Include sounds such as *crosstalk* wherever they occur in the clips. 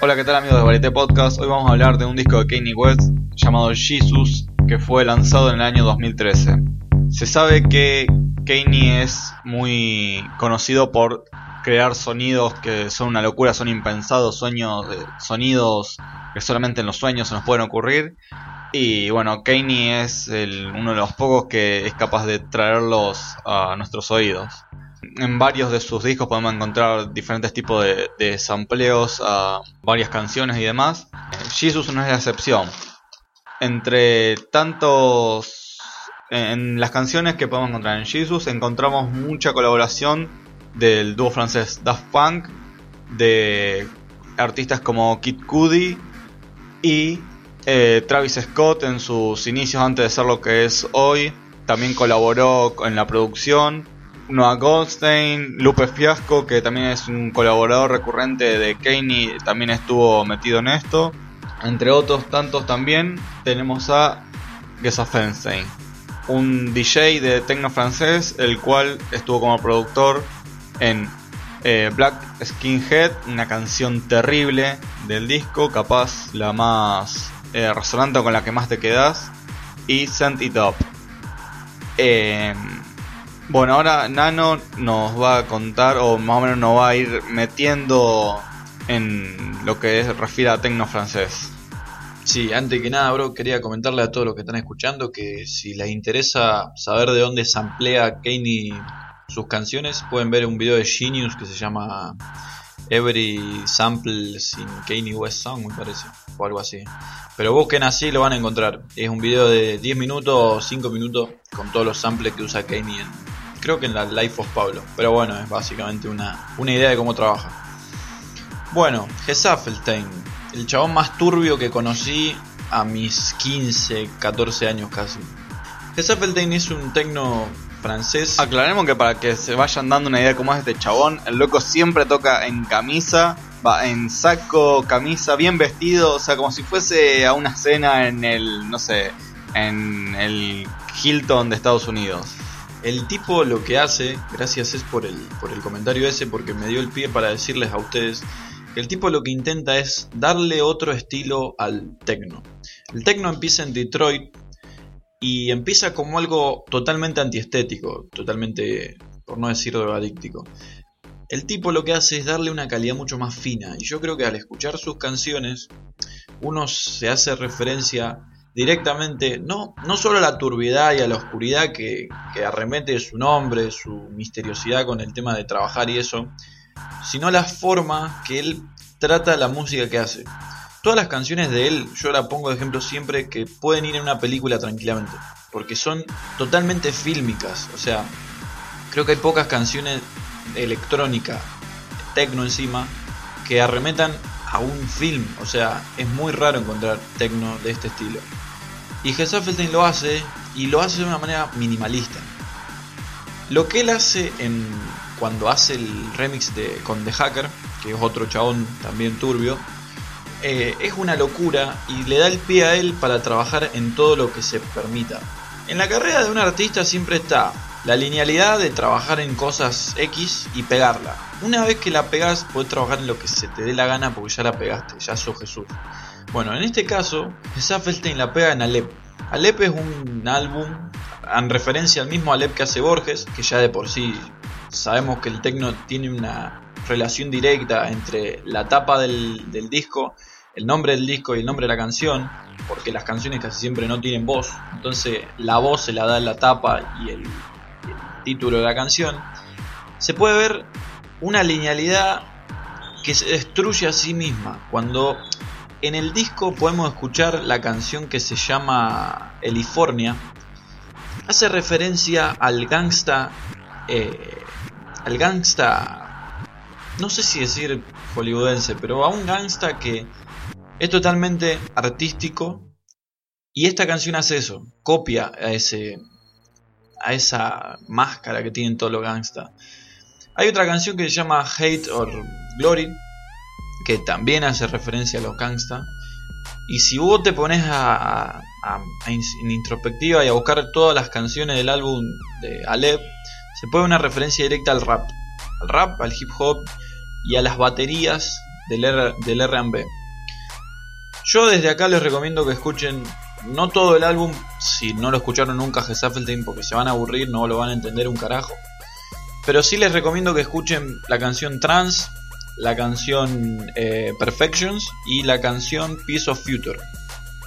Hola, ¿qué tal amigos de Varieté Podcast? Hoy vamos a hablar de un disco de Kanye West llamado Jesus que fue lanzado en el año 2013. Se sabe que Kanye es muy conocido por crear sonidos que son una locura, son impensados, sueños, sonidos que solamente en los sueños se nos pueden ocurrir. Y bueno, Kanye es uno de los pocos que es capaz de traerlos a nuestros oídos. En varios de sus discos podemos encontrar diferentes tipos de, de sampleos a varias canciones y demás. Jesus no es la excepción. Entre tantos... En las canciones que podemos encontrar en Jesus encontramos mucha colaboración del dúo francés Daft Punk, de artistas como Kid Cudi y eh, Travis Scott en sus inicios antes de ser lo que es hoy. También colaboró en la producción. Noah Goldstein, Lupe Fiasco, que también es un colaborador recurrente de Kanye, también estuvo metido en esto. Entre otros tantos también tenemos a Gesa Feinstein, un DJ de tecno francés, el cual estuvo como productor en eh, Black Skinhead, una canción terrible del disco, capaz la más eh, resonante con la que más te quedas, y Send It Up. Em, bueno, ahora Nano nos va a contar, o más o menos nos va a ir metiendo en lo que es, refiere a tecno francés. Sí, antes que nada, bro, quería comentarle a todos los que están escuchando que si les interesa saber de dónde se amplía Kanye sus canciones, pueden ver un video de Genius que se llama Every Sample sin Kanye West Song, me parece, o algo así. Pero busquen así lo van a encontrar. Es un video de 10 minutos o 5 minutos con todos los samples que usa Kanye creo que en la Life of Pablo. Pero bueno, es básicamente una, una idea de cómo trabaja. Bueno, Gesaffelstein, el chabón más turbio que conocí a mis 15, 14 años casi. Gesaffelstein es un tecno francés. Aclaremos que para que se vayan dando una idea de cómo es este chabón, el loco siempre toca en camisa, va en saco, camisa, bien vestido, o sea, como si fuese a una cena en el, no sé, en el Hilton de Estados Unidos. El tipo lo que hace, gracias es por el, por el comentario ese, porque me dio el pie para decirles a ustedes que el tipo lo que intenta es darle otro estilo al techno. El techno empieza en Detroit y empieza como algo totalmente antiestético, totalmente, por no decir drogadíctico. El tipo lo que hace es darle una calidad mucho más fina y yo creo que al escuchar sus canciones uno se hace referencia directamente no, no solo a la turbiedad y a la oscuridad que, que arremete su nombre, su misteriosidad con el tema de trabajar y eso, sino la forma que él trata la música que hace. Todas las canciones de él, yo la pongo de ejemplo siempre que pueden ir en una película tranquilamente, porque son totalmente fílmicas, o sea, creo que hay pocas canciones electrónica, tecno encima, que arremetan a un film, o sea, es muy raro encontrar tecno de este estilo. Y Gesaffelstein lo hace y lo hace de una manera minimalista. Lo que él hace en, cuando hace el remix de, con The Hacker, que es otro chabón también turbio, eh, es una locura y le da el pie a él para trabajar en todo lo que se permita. En la carrera de un artista siempre está la linealidad de trabajar en cosas X y pegarla. Una vez que la pegas, puedes trabajar en lo que se te dé la gana porque ya la pegaste, ya sos Jesús. Bueno, en este caso, Saffelstein la pega en Alep. Alep es un álbum en referencia al mismo Alep que hace Borges, que ya de por sí sabemos que el tecno tiene una relación directa entre la tapa del, disco, el nombre del disco y el nombre de la canción, porque las canciones casi siempre no tienen voz, entonces la voz se la da la tapa y el título de la canción. Se puede ver una linealidad que se destruye a sí misma cuando en el disco podemos escuchar la canción que se llama California. Hace referencia al gangsta. Eh, al gangsta. No sé si decir hollywoodense, pero a un gangsta que es totalmente artístico. Y esta canción hace eso, copia a ese. a esa máscara que tienen todos los gangsta. Hay otra canción que se llama Hate or Glory, que también hace referencia a los gangsta. Y si vos te pones a, en introspectiva y a buscar todas las canciones del álbum de Alep, se puede una referencia directa al rap. Al rap, al hip hop y a las baterías del, R&B. Yo desde acá les recomiendo que escuchen no todo el álbum, si no lo escucharon nunca Gesaffelstein porque se van a aburrir, no lo van a entender un carajo. Pero sí les recomiendo que escuchen la canción Trans, la canción eh, Perfections y la canción Piece of Future.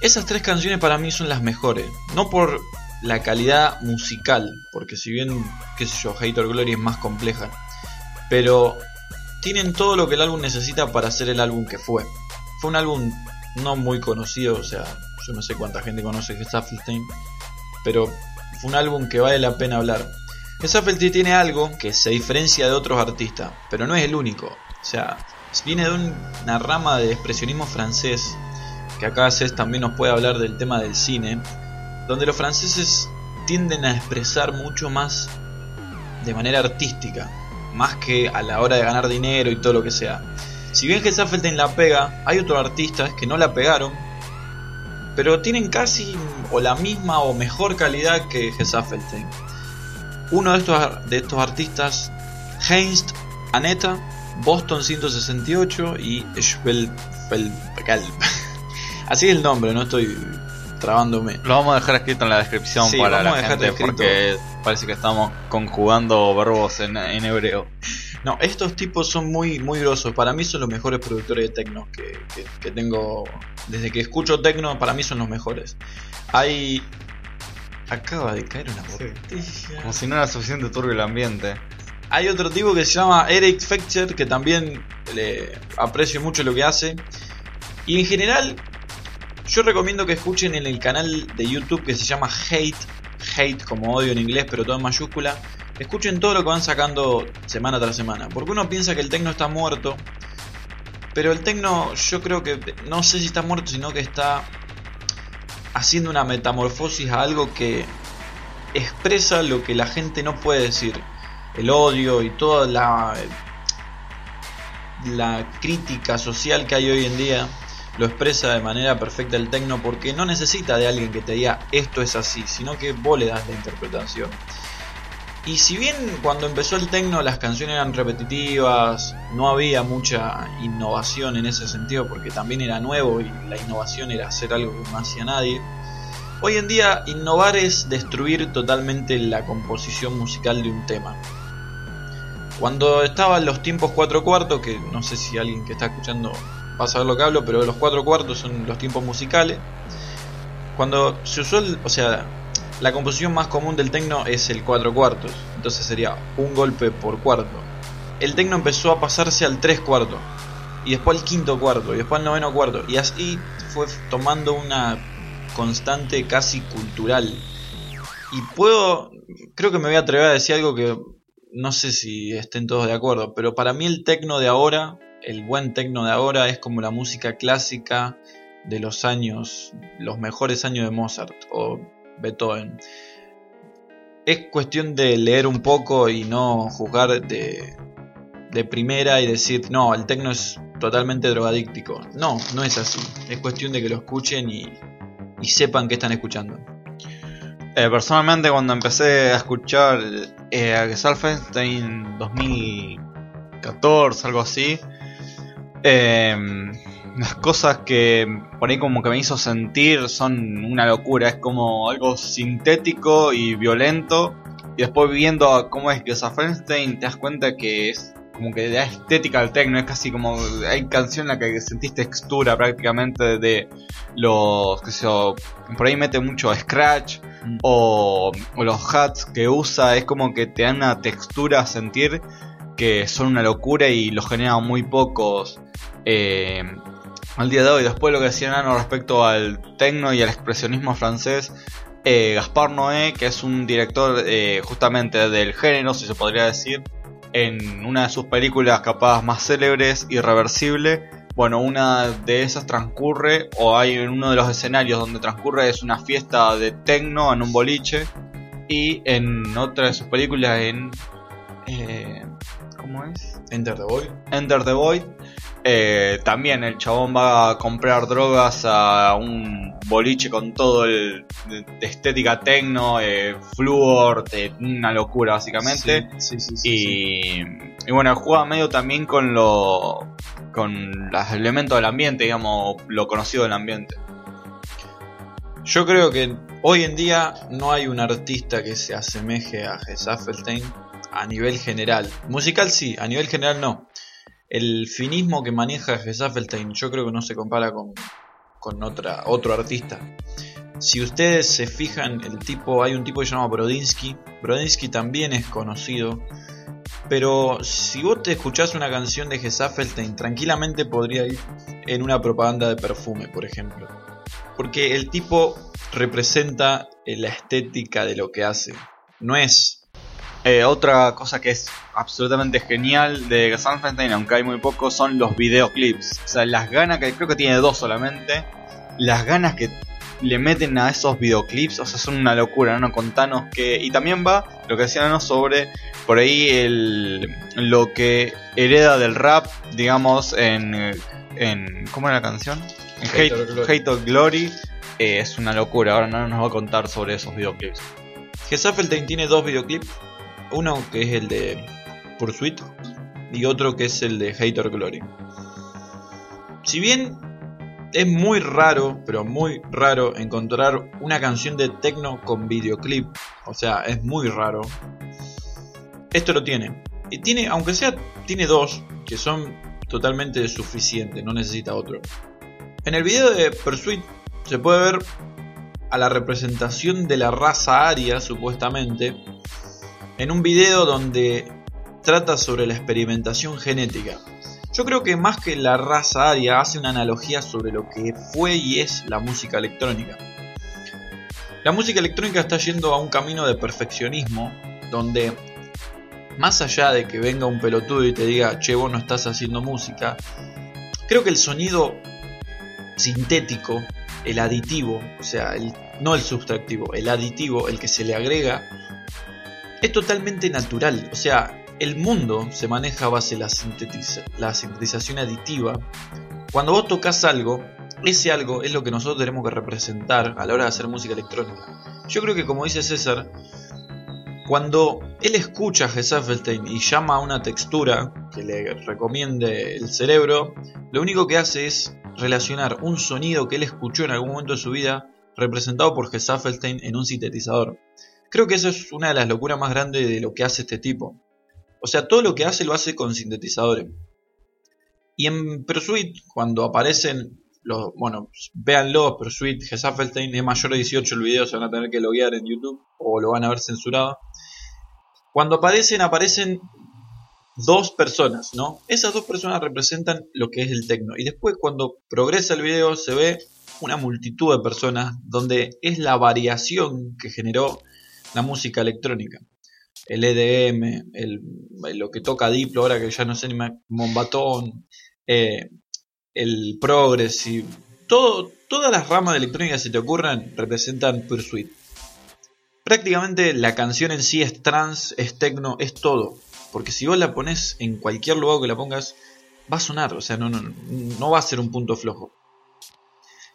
Esas tres canciones para mí son las mejores, no por la calidad musical, porque si bien, qué sé yo, Hater Glory es más compleja, pero tienen todo lo que el álbum necesita para hacer el álbum que fue. Fue un álbum no muy conocido, o sea, yo no sé cuánta gente conoce Gesaffelstein, pero fue un álbum que vale la pena hablar. Gesaffelstein tiene algo que se diferencia de otros artistas, pero no es el único. O sea, viene de una rama de expresionismo francés, que acá Cés también nos puede hablar del tema del cine, donde los franceses tienden a expresar mucho más de manera artística, más que a la hora de ganar dinero y todo lo que sea. Si bien Gesaffelstein la pega, hay otros artistas que no la pegaron, pero tienen casi o la misma o mejor calidad que Gesaffelstein. Uno de estos, de estos artistas, Heinz Aneta, Boston 168 y Schwelfelkalp. *laughs* Así es el nombre, no estoy trabándome. Lo vamos a dejar escrito en la descripción Sí, para vamos la gente escrito. porque parece que estamos conjugando verbos en, en hebreo. No, estos tipos son muy, muy grosos. Para mí son los mejores productores de techno que, que- que tengo. Desde que escucho techno, para mí son los mejores. Hay. Acaba de caer una botella. Como si no era suficiente turbio el ambiente. Hay otro tipo que se llama Eric Fetcher, que también le aprecio mucho lo que hace. Y en general, yo recomiendo que escuchen en el canal de YouTube que se llama Hate. Hate como odio en inglés, pero todo en mayúscula. Escuchen todo lo que van sacando semana tras semana. Porque uno piensa que el tecno está muerto. Pero el tecno yo creo que no sé si está muerto, sino que está haciendo una metamorfosis a algo que expresa lo que la gente no puede decir. El odio y toda la, la crítica social que hay hoy en día lo expresa de manera perfecta el tecno porque no necesita de alguien que te diga esto es así, sino que vos le das la interpretación. Y si bien cuando empezó el tecno las canciones eran repetitivas, no había mucha innovación en ese sentido porque también era nuevo y la innovación era hacer algo que no hacía nadie. Hoy en día innovar es destruir totalmente la composición musical de un tema. Cuando estaban los tiempos cuatro cuartos, que no sé si alguien que está escuchando va a saber lo que hablo, pero los cuatro cuartos son los tiempos musicales. Cuando se usó, el- o sea, la composición más común del tecno es el cuatro cuartos, entonces sería un golpe por cuarto. El tecno empezó a pasarse al tres cuartos, y después al quinto cuarto, y después al noveno cuarto, y así fue tomando una constante casi cultural. Y puedo, creo que me voy a atrever a decir algo que no sé si estén todos de acuerdo, pero para mí el tecno de ahora, el buen tecno de ahora es como la música clásica de los años, los mejores años de Mozart o Beethoven. Es cuestión de leer un poco y no juzgar de, de primera y decir, no, el tecno es totalmente drogadíctico. No, no es así. Es cuestión de que lo escuchen y, y sepan que están escuchando. Eh, personalmente cuando empecé a escuchar eh, a Gesaffelstein 2014, algo así, eh, las cosas que por ahí como que me hizo sentir son una locura, es como algo sintético y violento, y después viendo cómo es Gesaffelstein te das cuenta que es como que da estética al techno, es casi como hay canción en la que sentís textura prácticamente de los, sé yo, por ahí mete mucho scratch, o, o los hats que usa es como que te dan una textura a sentir que son una locura y los generan muy pocos eh, al día de hoy. Después lo que decía Nano respecto al tecno y al expresionismo francés, eh, Gaspar Noé, que es un director eh, justamente del género, si se podría decir, en una de sus películas capaz más célebres, Irreversible, bueno, una de esas transcurre, o hay en uno de los escenarios donde transcurre es una fiesta de techno en un boliche, y en otra de sus películas, en. eh, ¿Cómo es? Enter the Void. Enter the Void, Eh, también el chabón va a comprar drogas a un boliche con todo el de, estética tecno, eh, fluor, una locura básicamente. Sí, sí, sí, y, y, bueno, juega medio también con lo con los elementos del ambiente, digamos, lo conocido del ambiente. Yo creo que hoy en día no hay un artista que se asemeje a Gesaffelstein a nivel general. Musical sí, a nivel general no el finismo que maneja Gesaffelstein yo creo que no se compara con, con otra, otro artista. Si ustedes se fijan, el tipo, hay un tipo que se llama Brodinsky. Brodinsky también es conocido. Pero si vos te escuchás una canción de Gesaffelstein, tranquilamente podría ir en una propaganda de perfume, por ejemplo. Porque el tipo representa la estética de lo que hace. No es eh, otra cosa que es absolutamente genial de Sunfenstein, aunque hay muy poco, son los videoclips. O sea, las ganas que creo que tiene dos solamente. Las ganas que le meten a esos videoclips, o sea, son una locura, ¿no? Contanos que. Y también va lo que decían sobre por ahí el, lo que hereda del rap, digamos, en. en ¿Cómo era la canción? En Hate, of Glory. Eh, es una locura, ahora no nos va a contar sobre esos videoclips. Gesaffelstein tiene dos videoclips uno que es el de Pursuit y otro que es el de Hater Glory. Si bien es muy raro, pero muy raro encontrar una canción de techno con videoclip, o sea, es muy raro. Esto lo tiene. Y tiene, aunque sea, tiene dos que son totalmente suficientes, no necesita otro. En el video de Pursuit se puede ver a la representación de la raza aria, supuestamente, en un video donde trata sobre la experimentación genética. Yo creo que más que la raza aria hace una analogía sobre lo que fue y es la música electrónica. La música electrónica está yendo a un camino de perfeccionismo donde más allá de que venga un pelotudo y te diga, che, vos no estás haciendo música, creo que el sonido sintético, el aditivo, o sea, no el sustractivo, el aditivo, el que se le agrega, es totalmente natural. O sea, el mundo se maneja a base de la, la sintetización aditiva. Cuando vos tocas algo, ese algo es lo que nosotros tenemos que representar a la hora de hacer música electrónica. Yo creo que como dice César, cuando él escucha a Gesaffelstein y llama a una textura que le recomiende el cerebro, lo único que hace es relacionar un sonido que él escuchó en algún momento de su vida representado por Gesaffelstein en un sintetizador. Creo que eso es una de las locuras más grandes de lo que hace este tipo. O sea, todo lo que hace lo hace con sintetizadores. Y en Pursuit, cuando aparecen los, bueno, véanlo, Pursuit, Gesaffelstein, es mayor de 18 el video, se van a tener que loguear en YouTube o lo van a ver censurado. Cuando aparecen, aparecen dos personas, ¿no? Esas dos personas representan lo que es el techno. Y después cuando progresa el video se ve una multitud de personas donde es la variación que generó la música electrónica. El EDM, el, lo que toca Diplo, ahora que ya no sé ni más, Mombatón, eh, el Progressive, todo, todas las ramas de electrónica que se te ocurran representan Pursuit. Prácticamente la canción en sí es trans, es techno, es todo. Porque si vos la pones en cualquier lugar que la pongas, va a sonar, o sea, no, no, no va a ser un punto flojo.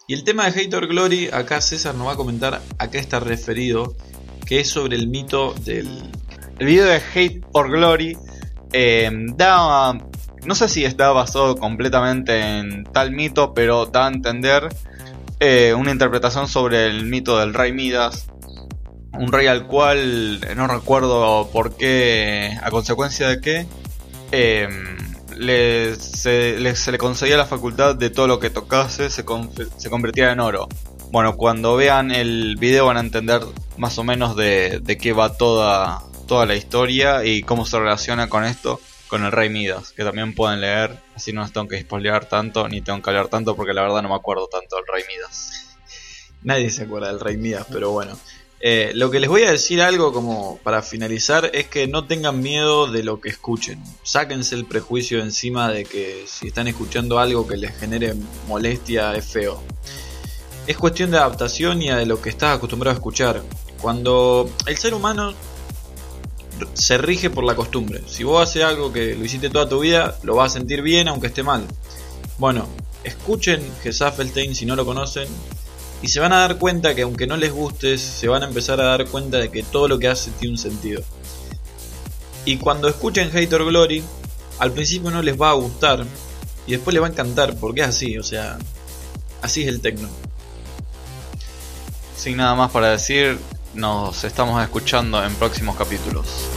Y el tema de Hater Glory, acá César nos va a comentar a qué está referido que es sobre el mito del... El video de Hate or Glory eh, da... No sé si está basado completamente en tal mito, pero da a entender eh, una interpretación sobre el mito del rey Midas. Un rey al cual no recuerdo por qué, a consecuencia de qué, eh, le, se, le, concedía la facultad de todo lo que tocase se, se convertía en oro. Bueno, cuando vean el video van a entender más o menos de, qué va toda, toda la historia y cómo se relaciona con esto con el Rey Midas, que también pueden leer, así no les tengo que spoilear tanto, ni tengo que hablar tanto porque la verdad no me acuerdo tanto del Rey Midas. Nadie se acuerda del Rey Midas, pero bueno. Eh, lo que les voy a decir algo como para finalizar es que no tengan miedo de lo que escuchen. Sáquense el prejuicio encima de que si están escuchando algo que les genere molestia es feo. Es cuestión de adaptación y de lo que estás acostumbrado a escuchar. Cuando el ser humano se rige por la costumbre. Si vos haces algo que lo hiciste toda tu vida, lo vas a sentir bien aunque esté mal. Bueno, escuchen Gesaffelstein si no lo conocen y se van a dar cuenta que aunque no les guste, se van a empezar a dar cuenta de que todo lo que hace tiene un sentido. Y cuando escuchen Hater Glory, al principio no les va a gustar y después les va a encantar porque es así, o sea, así es el techno. Sin nada más para decir, nos estamos escuchando en próximos capítulos.